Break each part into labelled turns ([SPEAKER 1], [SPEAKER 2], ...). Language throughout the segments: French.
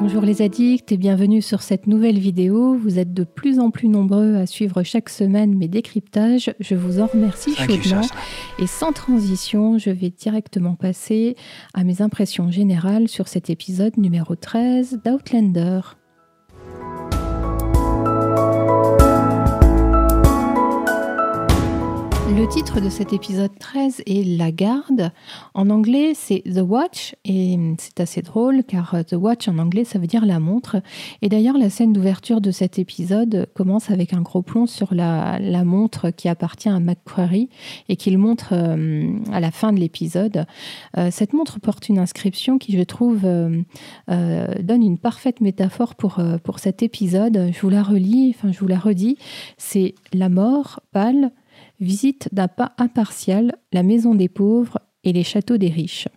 [SPEAKER 1] Bonjour les addicts et bienvenue sur cette nouvelle vidéo. Vous êtes de plus en plus nombreux à suivre chaque semaine mes décryptages. Je vous en remercie chaudement. Et sans transition, je vais directement passer à mes impressions générales sur cet épisode numéro 13 d'Outlander. Le titre de cet épisode 13 est La Garde. En anglais, c'est The Watch et c'est assez drôle car The Watch en anglais, ça veut dire la montre. Et d'ailleurs, la scène d'ouverture de cet épisode commence avec un gros plomb sur la, montre qui appartient à McQuarrie et qu'il montre euh, à la fin de l'épisode. Euh, cette montre porte une inscription qui, je trouve, euh, donne une parfaite métaphore pour, pour cet épisode. Je vous la relis, enfin, je vous la redis. C'est la mort pâle visite d'un pas impartial la maison des pauvres et les châteaux des riches.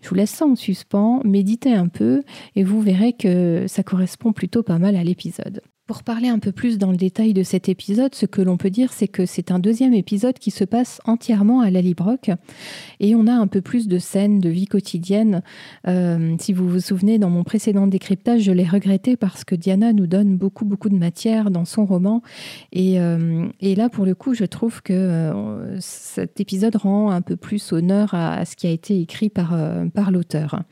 [SPEAKER 1] Je vous laisse ça en suspens, méditez un peu et vous verrez que ça correspond plutôt pas mal à l'épisode. Pour parler un peu plus dans le détail de cet épisode, ce que l'on peut dire, c'est que c'est un deuxième épisode qui se passe entièrement à Lallybrook et on a un peu plus de scènes de vie quotidienne. Euh, si vous vous souvenez, dans mon précédent décryptage, je l'ai regretté parce que Diana nous donne beaucoup, beaucoup de matière dans son roman. Et, euh, là, pour le coup, je trouve que euh, cet épisode rend un peu plus honneur à, ce qui a été écrit par, par l'auteur.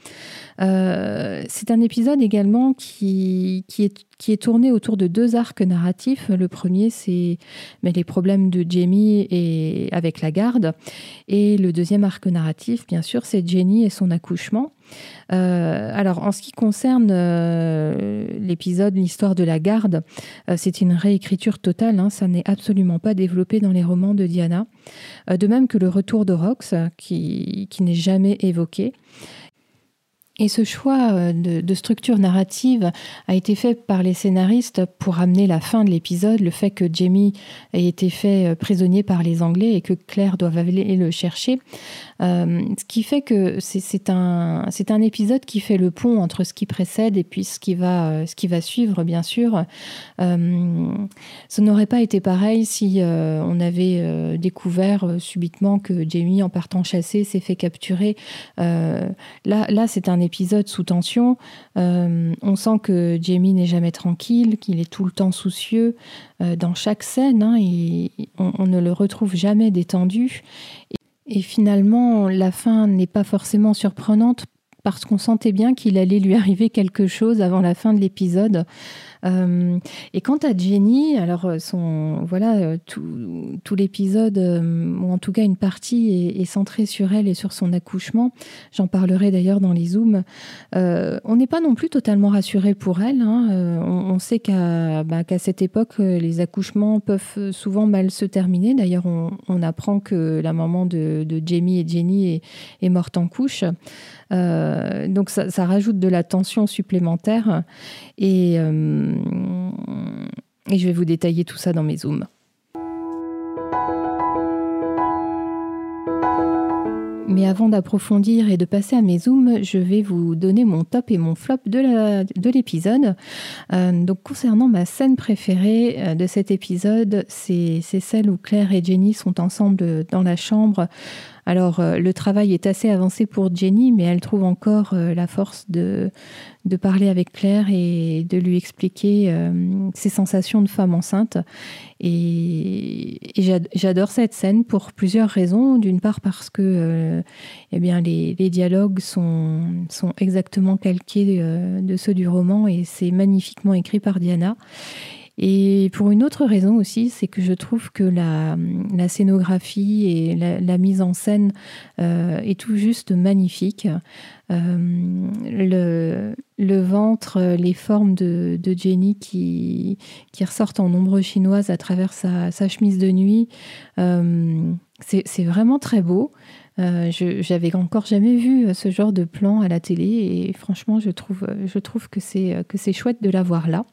[SPEAKER 1] c'est un épisode également qui, qui est qui est tourné autour de deux arcs narratifs. Le premier, c'est les problèmes de Jamie et avec la garde. Et le deuxième arc narratif, bien sûr, c'est Jenny et son accouchement. Euh, alors, en ce qui concerne euh, l'épisode, l'histoire de la garde, euh, c'est une réécriture totale. Hein. ça n'est absolument pas développé dans les romans de Diana. de même que le retour de Rox, qui, qui n'est jamais évoqué. Et ce choix euh, de, structure narrative a été fait par les scénaristes pour amener la fin de l'épisode, le fait que Jamie ait été fait euh, prisonnier par les Anglais et que Claire doive aller le chercher. Euh, ce qui fait que c'est un, un épisode qui fait le pont entre ce qui précède et puis ce qui va, ce qui va suivre, bien sûr. Euh, ça n'aurait pas été pareil si on avait découvert subitement que Jamie, en partant chasser, s'est fait capturer. là, là c'est un épisode sous tension. Euh, on sent que Jamie n'est jamais tranquille, qu'il est tout le temps soucieux euh, dans chaque scène. Hein, et on, ne le retrouve jamais détendu. Et, finalement, la fin n'est pas forcément surprenante parce qu'on sentait bien qu'il allait lui arriver quelque chose avant la fin de l'épisode. Euh, et quant à Jenny, alors euh, son voilà euh, tout, tout l'épisode ou en tout cas une partie est, centrée sur elle et sur son accouchement. J'en parlerai d'ailleurs dans les zooms. on n'est pas non plus totalement rassuré pour elle. Hein. On, sait qu'à bah, cette époque, les accouchements peuvent souvent mal se terminer. D'ailleurs, on, apprend que la maman de, de Jamie et Jenny est, est morte en couche. Euh, donc ça, rajoute de la tension supplémentaire. Et, euh, et je vais vous détailler tout ça dans mes zooms. Mais avant d'approfondir et de passer à mes zooms, je vais vous donner mon top et mon flop de l'épisode. Euh, donc concernant ma scène préférée de cet épisode, c'est celle où Claire et Jenny sont ensemble dans la chambre alors, euh, le travail est assez avancé pour Jenny, mais elle trouve encore euh, la force de, de parler avec Claire et de lui expliquer euh, ses sensations de femme enceinte. Et, j'adore cette scène pour plusieurs raisons. D'une part parce que eh bien, les, dialogues sont, sont exactement calqués de ceux du roman et c'est magnifiquement écrit par Diana. Et pour une autre raison aussi, c'est que je trouve que la, scénographie et la, mise en scène euh, est tout juste magnifique. Euh, le, ventre, les formes de, Jenny qui, qui, ressortent en ombre chinoise à travers sa, chemise de nuit, euh, c'est vraiment très beau. Euh, J'avais encore jamais vu ce genre de plan à la télé et franchement, je trouve, je trouve que c'est chouette de l'avoir là.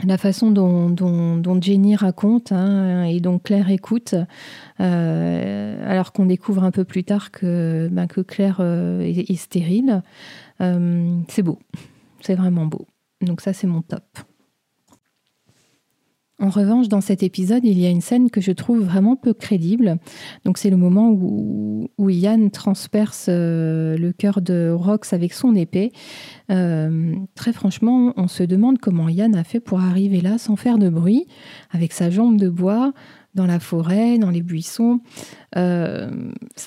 [SPEAKER 1] Euh, la façon dont, Jenny raconte hein, et dont Claire écoute, euh, alors qu'on découvre un peu plus tard que, ben, que Claire est, stérile, c'est beau, c'est vraiment beau. Donc ça, c'est mon top. En revanche, dans cet épisode, il y a une scène que je trouve vraiment peu crédible. Donc, c'est le moment où, où Yann transperce euh, le cœur de Rox avec son épée. Euh, très franchement, on se demande comment Yann a fait pour arriver là sans faire de bruit, avec sa jambe de bois, dans la forêt, dans les buissons. Euh,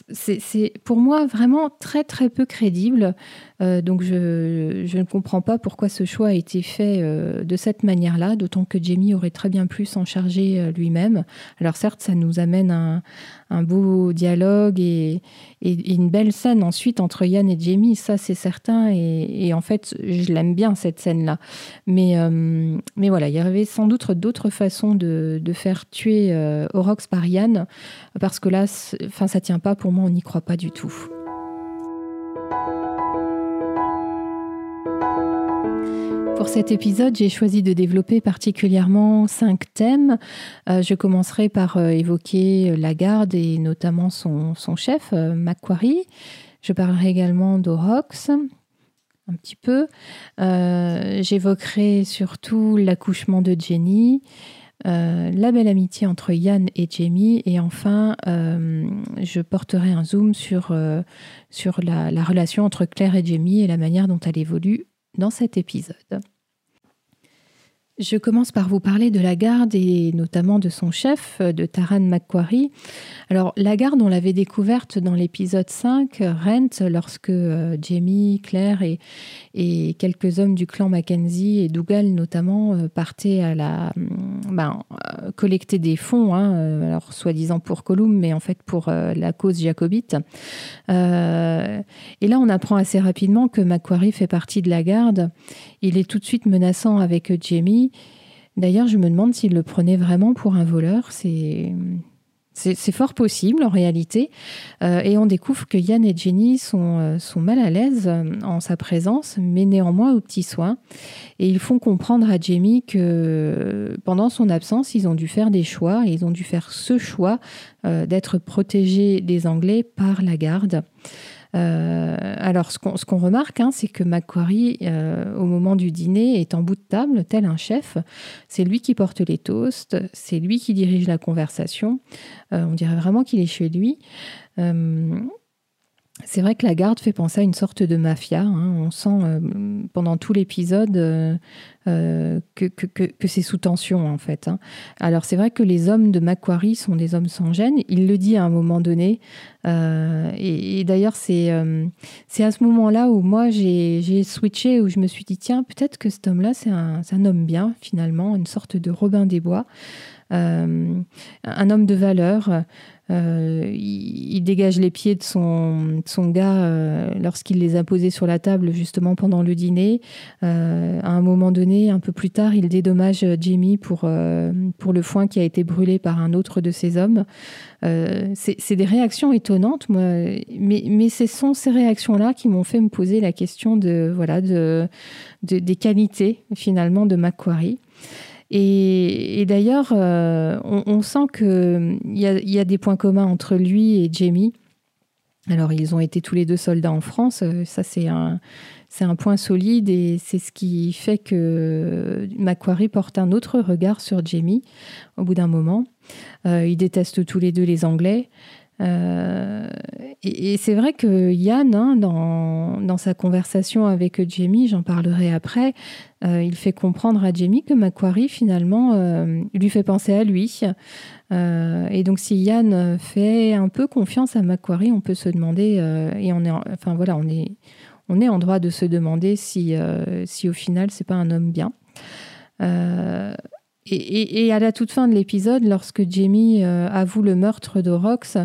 [SPEAKER 1] c'est pour moi vraiment très très peu crédible. Euh, donc je, je, ne comprends pas pourquoi ce choix a été fait euh, de cette manière-là, d'autant que Jamie aurait très bien pu s'en charger lui-même. Alors certes, ça nous amène un, un beau dialogue et, et, une belle scène ensuite entre Yann et Jamie, ça c'est certain. Et, et, en fait, je l'aime bien cette scène-là. Mais, mais voilà, il y avait sans doute d'autres façons de, de, faire tuer Orox par Yann, parce que là, enfin, ça tient pas pour moi, on n'y croit pas du tout. Pour cet épisode, j'ai choisi de développer particulièrement cinq thèmes. Euh, je commencerai par euh, évoquer la garde et notamment son, chef, euh, Macquarie. Je parlerai également d'Orox, un petit peu. J'évoquerai surtout l'accouchement de Jenny, euh, la belle amitié entre Yann et Jamie. Et enfin, euh, je porterai un zoom sur, euh, la relation entre Claire et Jamie et la manière dont elle évolue dans cet épisode. Je commence par vous parler de la garde et notamment de son chef, de Taran Macquarie. Alors, la garde, on l'avait découverte dans l'épisode 5, Rent, lorsque euh, Jamie, Claire et, quelques hommes du clan Mackenzie et Dougal notamment euh, partaient à la mm, ben, euh, collecter des fonds, hein, alors soi-disant pour Columb, mais en fait pour la cause jacobite. et là, on apprend assez rapidement que Macquarie fait partie de la garde. Il est tout de suite menaçant avec Jamie D'ailleurs, je me demande s'il le prenait vraiment pour un voleur. C'est. C'est fort possible en réalité. Euh, et on découvre que Yann et Jenny sont, euh, sont mal à l'aise euh, en sa présence, mais néanmoins aux petits soins. Et ils font comprendre à Jamie que pendant son absence, ils ont dû faire des choix et ils ont dû faire ce choix d'être protégés des Anglais par la garde. Euh, alors, ce qu'on remarque, hein, c'est que Macquarie, euh, au moment du dîner, est en bout de table, tel un chef. C'est lui qui porte les toasts, c'est lui qui dirige la conversation. Euh, on dirait vraiment qu'il est chez lui. C'est vrai que la garde fait penser à une sorte de mafia. Hein. On sent euh, pendant tout l'épisode euh, euh, que, c'est sous tension en fait. Hein. Alors c'est vrai que les hommes de Macquarie sont des hommes sans gêne. Il le dit à un moment donné. et, d'ailleurs c'est à ce moment-là où moi j'ai switché, où je me suis dit tiens peut-être que cet homme-là c'est un, un, homme bien finalement, une sorte de Robin des Bois. Un homme de valeur, euh, il, dégage les pieds de son, gars euh, lorsqu'il les a posés sur la table justement pendant le dîner. Euh, à un moment donné, un peu plus tard, il dédommage Jamie pour, pour le foin qui a été brûlé par un autre de ses hommes. c'est des réactions étonnantes, moi, mais, mais ce sont ces réactions-là qui m'ont fait me poser la question de, voilà, de des qualités finalement de Macquarie. Et, d'ailleurs, euh, on, sent qu'il y, y, a des points communs entre lui et Jamie. Alors, ils ont été tous les deux soldats en France. Euh, ça, c'est un, c'est un point solide et c'est ce qui fait que Macquarie porte un autre regard sur Jamie au bout d'un moment. Euh, ils détestent tous les deux les Anglais. Euh, et, c'est vrai que Yann, hein, dans, dans, sa conversation avec Jamie, j'en parlerai après, euh, il fait comprendre à Jamie que Macquarie, finalement, euh, lui fait penser à lui. et donc, si Yann fait un peu confiance à Macquarie, on peut se demander, et on est, enfin voilà, on est, on est en droit de se demander si, si au final, c'est pas un homme bien. Et, à la toute fin de l'épisode, lorsque Jamie euh, avoue le meurtre d'Orox,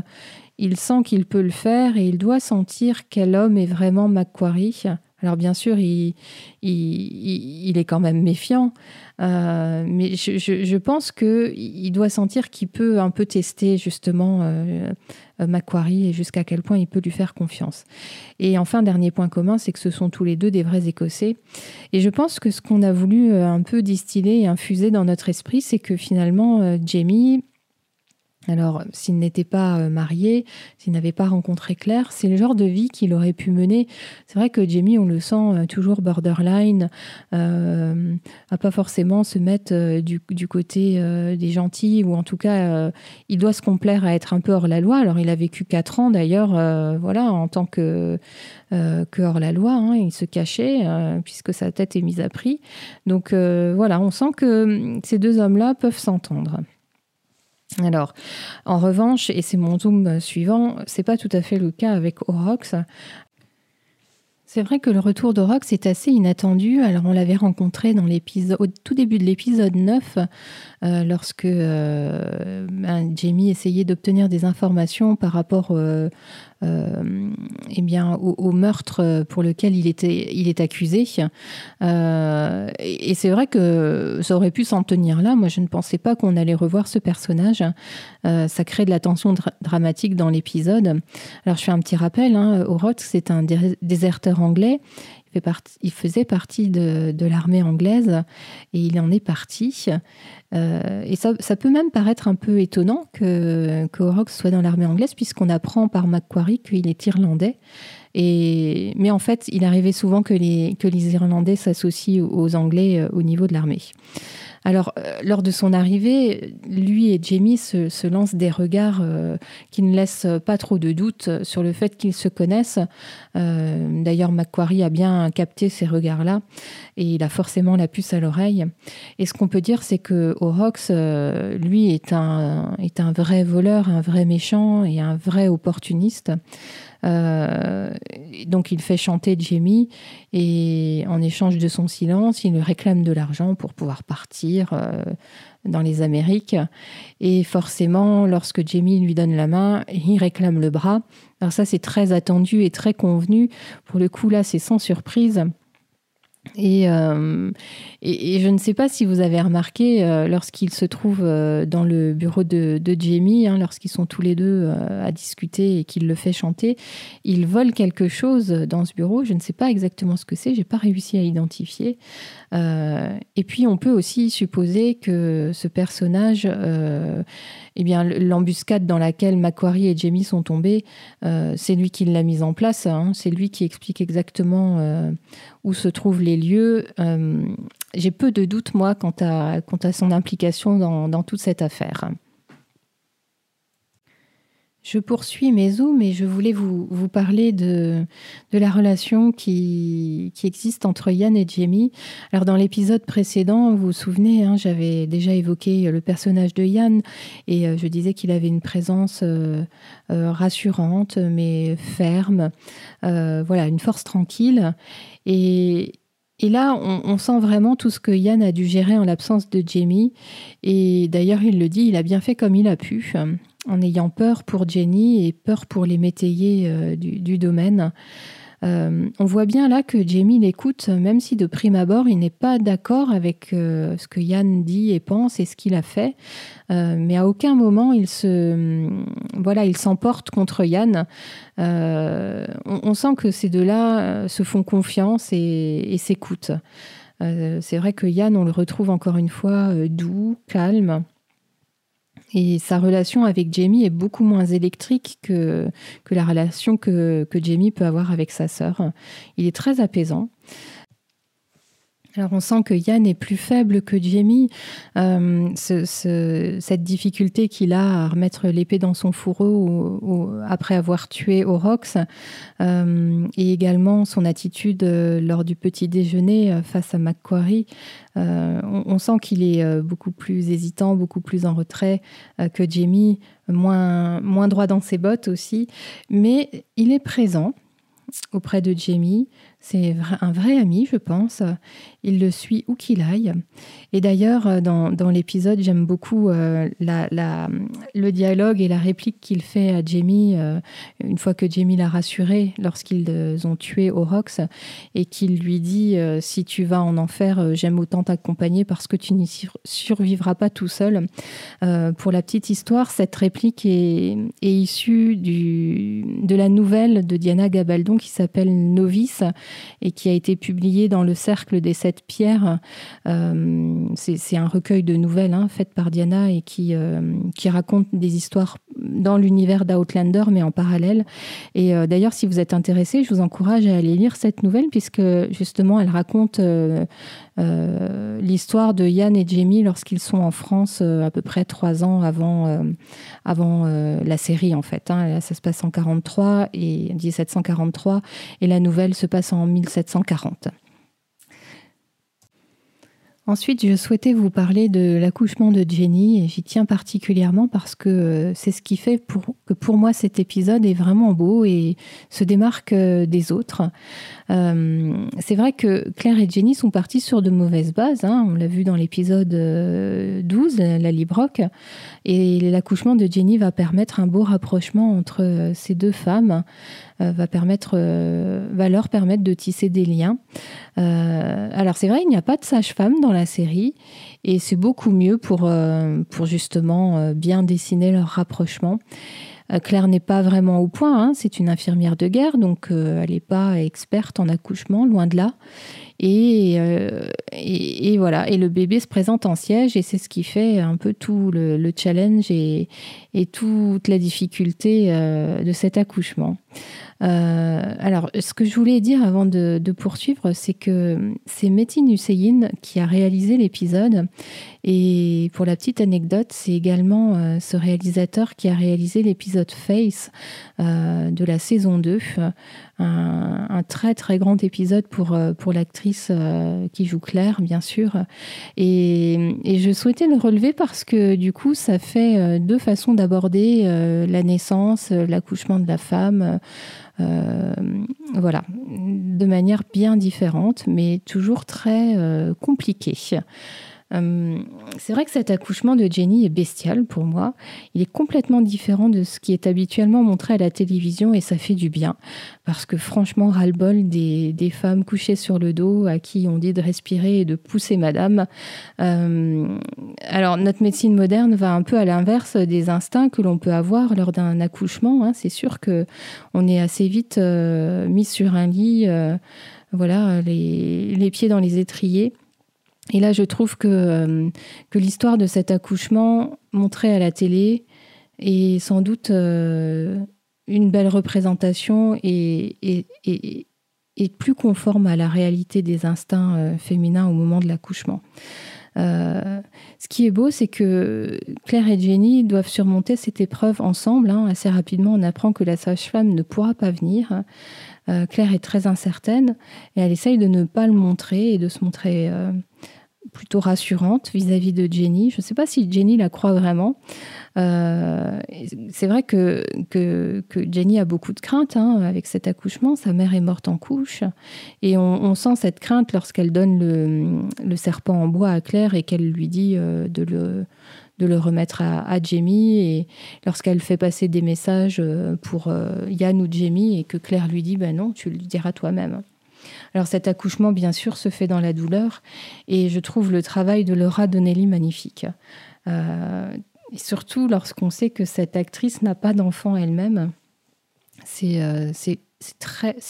[SPEAKER 1] il sent qu'il peut le faire et il doit sentir quel homme est vraiment Macquarie. Alors bien sûr, il, est quand même méfiant, euh, mais je, pense qu'il doit sentir qu'il peut un peu tester justement euh, Macquarie et jusqu'à quel point il peut lui faire confiance. Et enfin, dernier point commun, c'est que ce sont tous les deux des vrais Écossais. Et je pense que ce qu'on a voulu euh, un peu distiller et infuser dans notre esprit, c'est que finalement, Jamie, Alors, s'il n'était pas euh, marié, s'il n'avait pas rencontré Claire, c'est le genre de vie qu'il aurait pu mener. C'est vrai que Jamie, on le sent euh, toujours borderline, euh, à pas forcément se mettre du, côté des gentils, ou en tout cas, il doit se complaire à être un peu hors la loi. Alors, il a vécu quatre ans d'ailleurs, voilà, en tant que, hors la loi. Hein. il se cachait puisque sa tête est mise à prix. Donc voilà, on sent que hum, ces deux hommes-là peuvent s'entendre. Alors, en revanche, et c'est mon zoom suivant, c'est pas tout à fait le cas avec Orox. C'est vrai que le retour d'Orox est assez inattendu. Alors, on l'avait rencontré dans l'épisode, au tout début de l'épisode 9, euh, lorsque euh, ben, Jamie essayait d'obtenir des informations par rapport euh, eh bien, au, meurtre pour lequel il, était, il est accusé. Euh, et, c'est vrai que ça aurait pu s'en tenir là. Moi, je ne pensais pas qu'on allait revoir ce personnage. Euh, ça crée de la tension dramatique dans l'épisode. Alors, je fais un petit rappel. Hein, c'est un déserteur anglais il faisait partie de, l'armée anglaise et il en est parti. Euh, et ça, peut même paraître un peu étonnant que, que soit dans l'armée anglaise, puisqu'on apprend par Macquarie qu'il est irlandais. Et, mais en fait, il arrivait souvent que les, que les Irlandais s'associent aux Anglais euh, au niveau de l'armée. Alors, euh, lors de son arrivée, lui et Jamie se, lancent des regards euh, qui ne laissent pas trop de doute sur le fait qu'ils se connaissent. Euh, d'ailleurs, Macquarie a bien capté ces regards-là et il a forcément la puce à l'oreille. Et ce qu'on peut dire, c'est que Orox, lui, est un, est un vrai voleur, un vrai méchant et un vrai opportuniste. Euh, donc il fait chanter Jamie et en échange de son silence, il lui réclame de l'argent pour pouvoir partir euh, dans les Amériques. Et forcément, lorsque Jamie lui donne la main, il réclame le bras. Alors ça, c'est très attendu et très convenu. Pour le coup, là, c'est sans surprise. Euh, et, je ne sais pas si vous avez remarqué, euh, lorsqu'ils se trouvent euh, dans le bureau de, Jamie, hein, lorsqu'ils sont tous les deux à discuter et qu'il le fait chanter, ils volent quelque chose dans ce bureau. Je ne sais pas exactement ce que c'est, j'ai pas réussi à identifier. et puis on peut aussi supposer que ce personnage eh l'embuscade dans laquelle Macquarie et Jamie sont tombés, euh, c'est lui qui l'a mise en place. Hein. c'est lui qui explique exactement euh, où se trouvent les lieux. Euh, j'ai peu de doutes, moi, quant à, quant à son implication dans toute cette affaire. Je poursuis mes zooms et je voulais vous, parler de, la relation qui, existe entre Yann et Jamie. Alors dans l'épisode précédent, vous vous souvenez, hein, j'avais déjà évoqué le personnage de Yann et euh, je disais qu'il avait une présence euh, euh, rassurante mais ferme, voilà, une force tranquille. Et, là, on, sent vraiment tout ce que Yann a dû gérer en l'absence de Jamie. Et d'ailleurs, il le dit, il a bien fait comme il a pu en ayant peur pour Jenny et peur pour les métayers euh, du, domaine. Euh, on voit bien là que Jamie l'écoute, même si de prime abord il n'est pas d'accord avec euh, ce que Yann dit et pense et ce qu'il a fait, mais à aucun moment il se, voilà, il s'emporte contre Yann. On, sent que ces deux-là se font confiance et s'écoutent. C'est vrai que Yann, on le retrouve encore une fois doux, calme. Et sa relation avec Jamie est beaucoup moins électrique que, que la relation que, que Jamie peut avoir avec sa sœur. Il est très apaisant. Alors on sent que Yann est plus faible que Jamie. Euh, cette difficulté qu'il a à remettre l'épée dans son fourreau après avoir tué Orox, euh, et également son attitude euh, lors du petit déjeuner face à Macquarie, on, on, sent qu'il est beaucoup plus hésitant, beaucoup plus en retrait que Jamie, moins droit dans ses bottes aussi, mais il est présent auprès de Jamie. C'est un vrai ami, je pense. Il le suit où qu'il aille. Et d'ailleurs, euh, dans, l'épisode, j'aime beaucoup euh, le dialogue et la réplique qu'il fait à Jamie euh, une fois que Jamie l'a rassuré lorsqu'ils ont tué Orox et qu'il lui dit Si tu vas en enfer, j'aime autant t'accompagner parce que tu n'y survivras pas tout seul. pour la petite histoire, cette réplique est, est issue du, de la nouvelle de Diana Gabaldon qui s'appelle Novice et qui a été publié dans le Cercle des Sept Pierres. c'est un recueil de nouvelles hein, faites par Diana et qui, qui raconte des histoires dans l'univers d'Outlander, mais en parallèle. Et d'ailleurs, si vous êtes intéressé, je vous encourage à aller lire cette nouvelle, puisque justement, elle raconte euh, l'histoire de Yann et Jamie lorsqu'ils sont en France euh, à peu près trois ans avant, euh, avant la série en fait. Hein. ça se passe en 43 et 1743 et la nouvelle se passe en 1740. Ensuite, je souhaitais vous parler de l'accouchement de Jenny et j'y tiens particulièrement parce que c'est ce qui fait que pour moi cet épisode est vraiment beau et se démarque des autres. Euh, c'est vrai que Claire et Jenny sont partis sur de mauvaises bases. Hein. On l'a vu dans l'épisode 12, euh, la Librock. Et l'accouchement de Jenny va permettre un beau rapprochement entre euh, ces deux femmes, va, permettre, va leur permettre de tisser des liens. alors c'est vrai, il n'y a pas de sage-femme dans la série. Et c'est beaucoup mieux pour, pour justement bien dessiner leur rapprochement. Euh, Claire n'est pas vraiment au point, hein. c'est une infirmière de guerre, donc euh, elle n'est pas experte en accouchement, loin de là. Euh, et, et, voilà, et le bébé se présente en siège et c'est ce qui fait un peu tout le, challenge et, et, toute la difficulté de cet accouchement. Alors, ce que je voulais dire avant de, poursuivre, c'est que c'est Metin Hussein qui a réalisé l'épisode et pour la petite anecdote, c'est également euh, ce réalisateur qui a réalisé l'épisode Face euh, de la saison 2. Un, très très grand épisode pour, euh, pour l'actrice qui joue Claire, bien sûr. Et, je souhaitais le relever parce que du coup, ça fait deux façons d'aborder la naissance, l'accouchement de la femme. Voilà, de manière bien différente, mais toujours très compliquée. Euh, c'est vrai que cet accouchement de Jenny est bestial pour moi. Il est complètement différent de ce qui est habituellement montré à la télévision et ça fait du bien. Parce que franchement, ras-le-bol des, femmes couchées sur le dos à qui on dit de respirer et de pousser madame. Euh, alors, notre médecine moderne va un peu à l'inverse des instincts que l'on peut avoir lors d'un accouchement. Hein. C'est sûr que on est assez vite euh, mis sur un lit, voilà, les pieds dans les étriers. Et là, je trouve que, euh, que l'histoire de cet accouchement montré à la télé est sans doute euh, une belle représentation et, et, plus conforme à la réalité des instincts euh, féminins au moment de l'accouchement. ce qui est beau, c'est que Claire et Jenny doivent surmonter cette épreuve ensemble. Hein. Assez rapidement, on apprend que la sage-femme ne pourra pas venir. Claire est très incertaine et elle essaye de ne pas le montrer et de se montrer plutôt rassurante vis-à-vis de Jenny. Je ne sais pas si Jenny la croit vraiment. Euh, c'est vrai que, que, Jenny a beaucoup de crainte hein, avec cet accouchement. Sa mère est morte en couche. Et on, sent cette crainte lorsqu'elle donne le, serpent en bois à Claire et qu'elle lui dit euh, de, le, de le remettre à, à Jamie. Et lorsqu'elle fait passer des messages euh, pour Yann ou Jamie et que Claire lui dit ben non, tu le diras toi-même. Alors cet accouchement, bien sûr, se fait dans la douleur et je trouve le travail de Laura Donnelly magnifique. Euh, surtout lorsqu'on sait que cette actrice n'a pas d'enfant elle-même. C'est euh,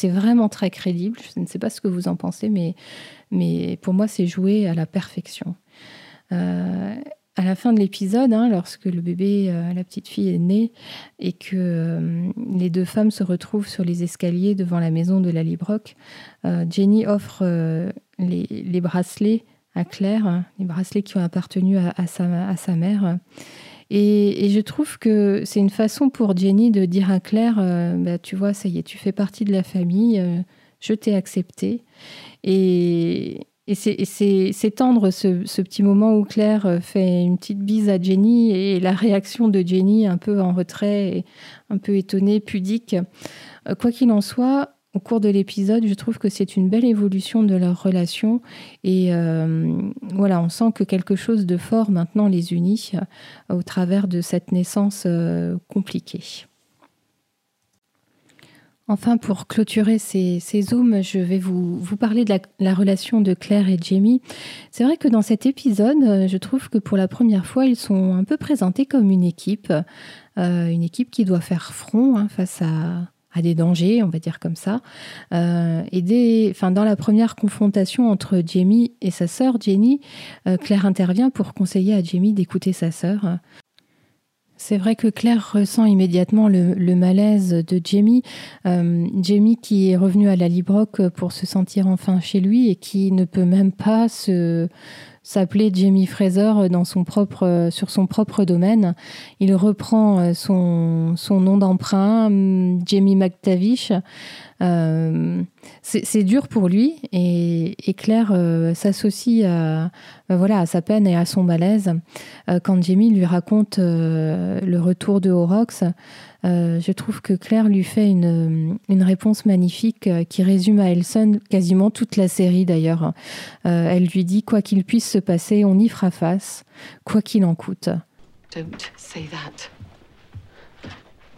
[SPEAKER 1] vraiment très crédible. Je ne sais pas ce que vous en pensez, mais, mais pour moi, c'est joué à la perfection. Euh, à la fin de l'épisode, hein, lorsque le bébé, euh, la petite fille est née et que euh, les deux femmes se retrouvent sur les escaliers devant la maison de la Librock, euh, Jenny offre les, bracelets à Claire, hein, les bracelets qui ont appartenu à, sa, mère. Et, je trouve que c'est une façon pour Jenny de dire à Claire, bah, tu vois, ça y est, tu fais partie de la famille, je t'ai accepté. Et, et c'est tendre ce, petit moment où Claire euh, fait une petite bise à Jenny et la réaction de Jenny un peu en retrait, un peu étonnée, pudique. Euh, quoi qu'il en soit, au cours de l'épisode, je trouve que c'est une belle évolution de leur relation et euh, voilà, on sent que quelque chose de fort maintenant les unit au travers de cette naissance compliquée. Enfin, pour clôturer ces, zooms, je vais vous, parler de la, relation de Claire et Jamie. C'est vrai que dans cet épisode, euh, je trouve que pour la première fois, ils sont un peu présentés comme une équipe, euh, une équipe qui doit faire front hein, face à, des dangers, on va dire comme ça. et dès, enfin, dans la première confrontation entre Jamie et sa sœur, Jenny, Claire intervient pour conseiller à Jamie d'écouter sa sœur. C'est vrai que Claire ressent immédiatement le, malaise de Jamie. Euh, Jamie qui est revenu à la Librock pour se sentir enfin chez lui et qui ne peut même pas se, s'appelait Jamie Fraser dans son propre, sur son propre domaine. Il reprend son, son nom d'emprunt, Jamie McTavish. Euh, c'est dur pour lui et, Claire euh, s'associe à, voilà, à sa peine et à son malaise. quand Jamie lui raconte le retour de Horrocks, euh, je trouve que Claire lui fait une, réponse magnifique euh, qui résume à Elson quasiment toute la série d'ailleurs. Euh, elle lui dit Quoi qu'il puisse se passer, on y fera face, quoi qu'il en coûte. Don't say that.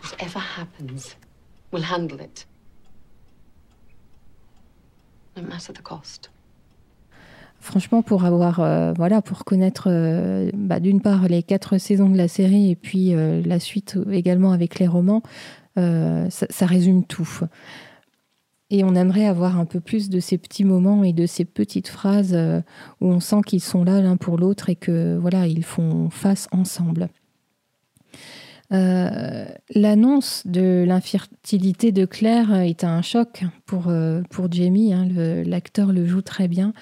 [SPEAKER 1] Whatever happens, we'll handle it. Franchement, pour avoir, euh, voilà, pour connaître euh, bah, d'une part les quatre saisons de la série et puis euh, la suite également avec les romans, ça, résume tout. Et on aimerait avoir un peu plus de ces petits moments et de ces petites phrases où on sent qu'ils sont là l'un pour l'autre et que voilà, ils font face ensemble. Euh, l'annonce de l'infertilité de Claire est un choc pour, euh, pour Jamie. Hein, l'acteur le, joue très bien.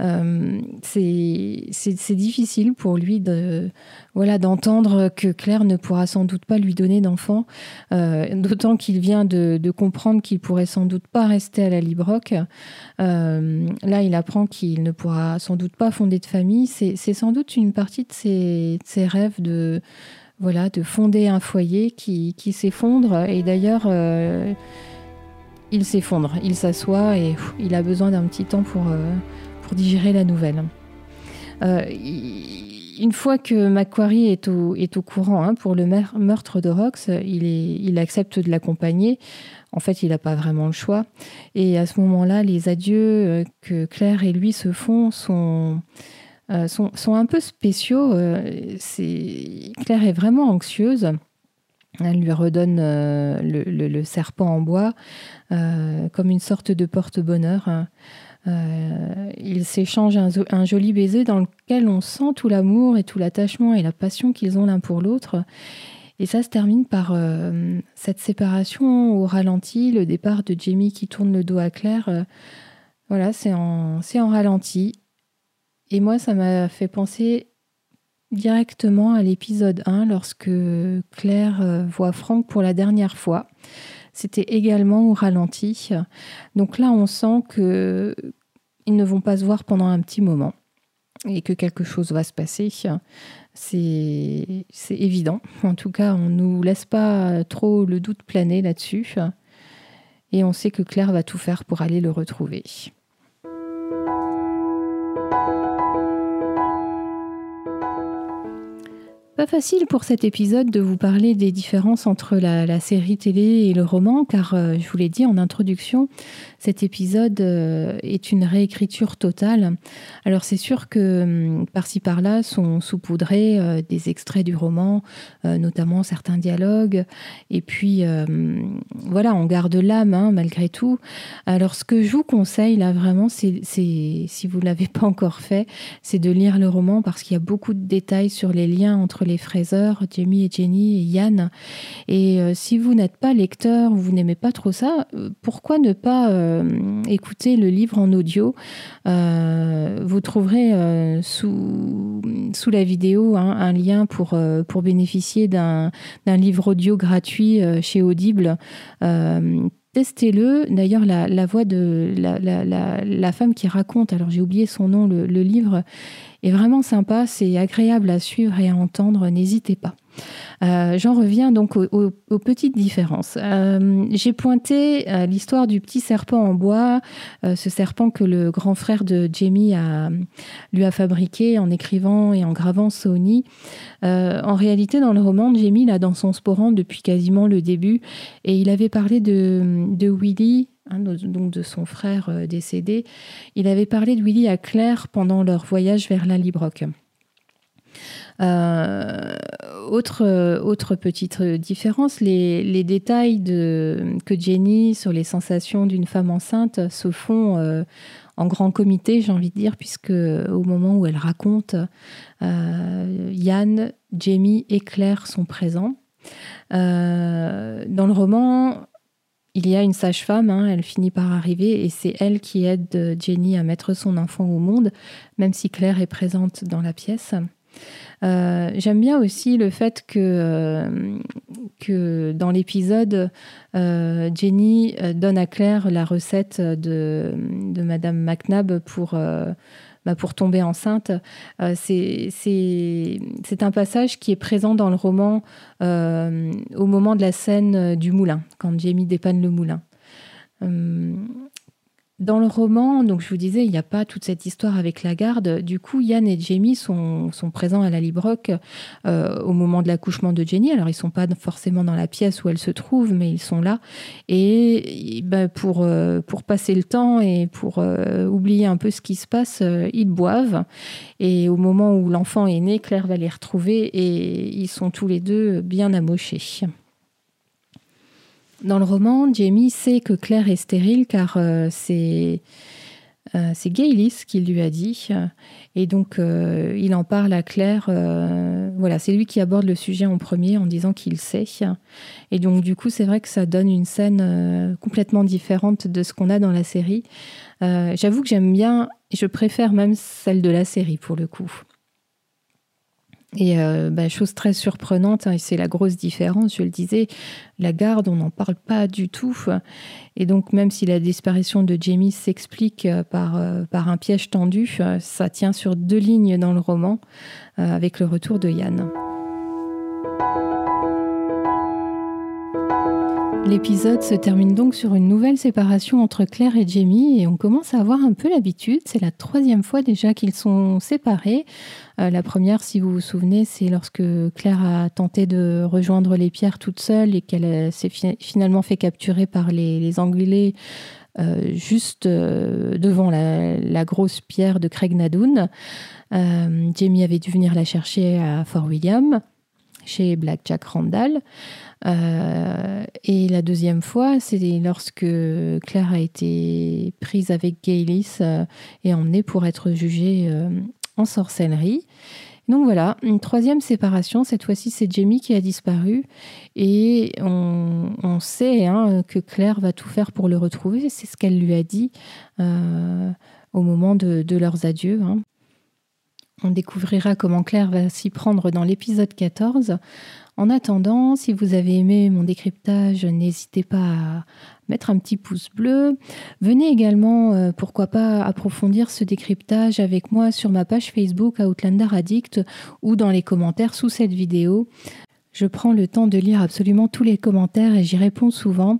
[SPEAKER 1] Euh, c'est difficile pour lui de voilà d'entendre que Claire ne pourra sans doute pas lui donner d'enfant, d'autant qu'il vient de, comprendre qu'il pourrait sans doute pas rester à la Librock. là, il apprend qu'il ne pourra sans doute pas fonder de famille. C'est sans doute une partie de ses, de ses rêves de voilà, de fonder un foyer qui, s'effondre. Et d'ailleurs, euh, il s'effondre, il s'assoit et il a besoin d'un petit temps pour, euh, digérer la nouvelle. Euh, une fois que Macquarie est au, est au courant hein, pour le meurtre de Rox, il, il accepte de l'accompagner. En fait, il n'a pas vraiment le choix. Et à ce moment-là, les adieux que Claire et lui se font sont euh, sont, un peu spéciaux. Euh, Claire est vraiment anxieuse. Elle lui redonne euh, le, serpent en bois comme une sorte de porte-bonheur. ils s'échangent un, joli baiser dans lequel on sent tout l'amour et tout l'attachement et la passion qu'ils ont l'un pour l'autre. Et ça se termine par cette séparation au ralenti, le départ de Jamie qui tourne le dos à Claire. voilà, c'est en ralenti. Et moi, ça m'a fait penser directement à l'épisode 1 lorsque Claire euh, voit Franck pour la dernière fois. C'était également au ralenti. Donc là, on sent que ils ne vont pas se voir pendant un petit moment et que quelque chose va se passer. C'est évident. En tout cas, on ne nous laisse pas trop le doute planer là-dessus. Et on sait que Claire va tout faire pour aller le retrouver. Pas facile pour cet épisode de vous parler des différences entre la, série télé et le roman, car euh, je vous l'ai dit en introduction, cet épisode euh, est une réécriture totale. Alors c'est sûr que hum, par-ci par-là sont saupoudrés euh, des extraits du roman, notamment certains dialogues, et puis voilà, on garde l'âme hein, malgré tout. Alors ce que je vous conseille là vraiment, c'est si vous ne l'avez pas encore fait, c'est de lire le roman parce qu'il y a beaucoup de détails sur les liens entre les Fraser, Jamie et Jenny et Yann. Et euh, si vous n'êtes pas lecteur ou vous n'aimez pas trop ça, euh, pourquoi ne pas euh, écouter le livre en audio? Vous trouverez sous, la vidéo hein, un lien pour, pour bénéficier d'un livre audio gratuit chez Audible testez-le. D'ailleurs, la, voix de la, femme qui raconte, alors j'ai oublié son nom, le, le livre, est vraiment sympa, c'est agréable à suivre et à entendre, n'hésitez pas. Euh, j'en reviens donc aux, petites différences. Euh, j'ai pointé euh, l'histoire du petit serpent en bois, ce serpent que le grand frère de Jamie lui a fabriqué en écrivant et en gravant Sony. en réalité, dans le roman, Jamie l'a dans son sporant depuis quasiment le début et il avait parlé de, de Willy Hein, donc de son frère décédé. Il avait parlé de Willy à Claire pendant leur voyage vers la Librock. Autre, autre petite différence, les, détails que Jenny sur les sensations d'une femme enceinte se font en grand comité, j'ai envie de dire, puisque au moment où elle raconte, Yann, Jamie et Claire sont présents. dans le roman, il y a une sage-femme, hein, elle finit par arriver et c'est elle qui aide Jenny à mettre son enfant au monde, même si Claire est présente dans la pièce. Euh, j'aime bien aussi le fait que, euh, que dans l'épisode, euh, Jenny donne à Claire la recette de, Madame McNabb pour bah, pour tomber enceinte. C'est un passage qui est présent dans le roman au moment de la scène du moulin, quand Jamie dépanne le moulin. Dans le roman, donc je vous disais, il n'y a pas toute cette histoire avec la garde. Du coup, Yann et Jamie sont, présents à la Librock euh, au moment de l'accouchement de Jenny. Alors, ils ne sont pas forcément dans la pièce où elle se trouve, mais ils sont là. Et pour, euh, pour passer le temps et pour euh, oublier un peu ce qui se passe, ils boivent. Et au moment où l'enfant est né, Claire va les retrouver et ils sont tous les deux bien amochés. Dans le roman, Jamie sait que Claire est stérile car euh, c'est euh, Gaylis qui lui a dit. Et donc, euh, il en parle à Claire. voilà, c'est lui qui aborde le sujet en premier en disant qu'il sait. Et donc, du coup, c'est vrai que ça donne une scène complètement différente de ce qu'on a dans la série. J'avoue que j'aime bien, je préfère même celle de la série pour le coup. Et euh, bah, chose très surprenante, hein, et c'est la grosse différence, je le disais, la garde, on n'en parle pas du tout. Et donc, même si la disparition de Jamie s'explique euh, par, euh, par un piège tendu, ça tient sur deux lignes dans le roman, avec le retour de Yann. L'épisode se termine donc sur une nouvelle séparation entre Claire et Jamie et on commence à avoir un peu l'habitude. C'est la troisième fois déjà qu'ils sont séparés. Euh, la première, si vous vous souvenez, c'est lorsque Claire a tenté de rejoindre les pierres toute seule et qu'elle s'est finalement fait capturer par les, Anglais euh, juste euh, devant la, grosse pierre de Craig Nadoun. Jamie avait dû venir la chercher à Fort William, chez Black Jack Randall. Euh, et la deuxième fois, c'est lorsque Claire a été prise avec Gaylis euh, et emmenée pour être jugée euh, en sorcellerie. Donc voilà, une troisième séparation. Cette fois-ci, c'est Jamie qui a disparu. Et on, sait hein, que Claire va tout faire pour le retrouver. C'est ce qu'elle lui a dit au moment de, leurs adieux. Hein. On découvrira comment Claire va s'y prendre dans l'épisode 14. En attendant, si vous avez aimé mon décryptage, n'hésitez pas à mettre un petit pouce bleu. Venez également, euh, pourquoi pas, approfondir ce décryptage avec moi sur ma page Facebook Outlander Addict ou dans les commentaires sous cette vidéo. Je prends le temps de lire absolument tous les commentaires et j'y réponds souvent.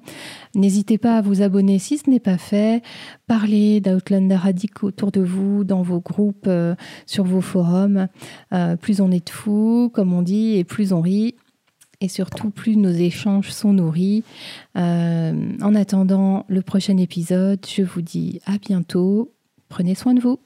[SPEAKER 1] N'hésitez pas à vous abonner si ce n'est pas fait. Parlez d'Outlander Addict autour de vous, dans vos groupes, euh, sur vos forums. Euh, plus on est de fous, comme on dit, et plus on rit et surtout plus nos échanges sont nourris. Euh, en attendant le prochain épisode, je vous dis à bientôt. Prenez soin de vous.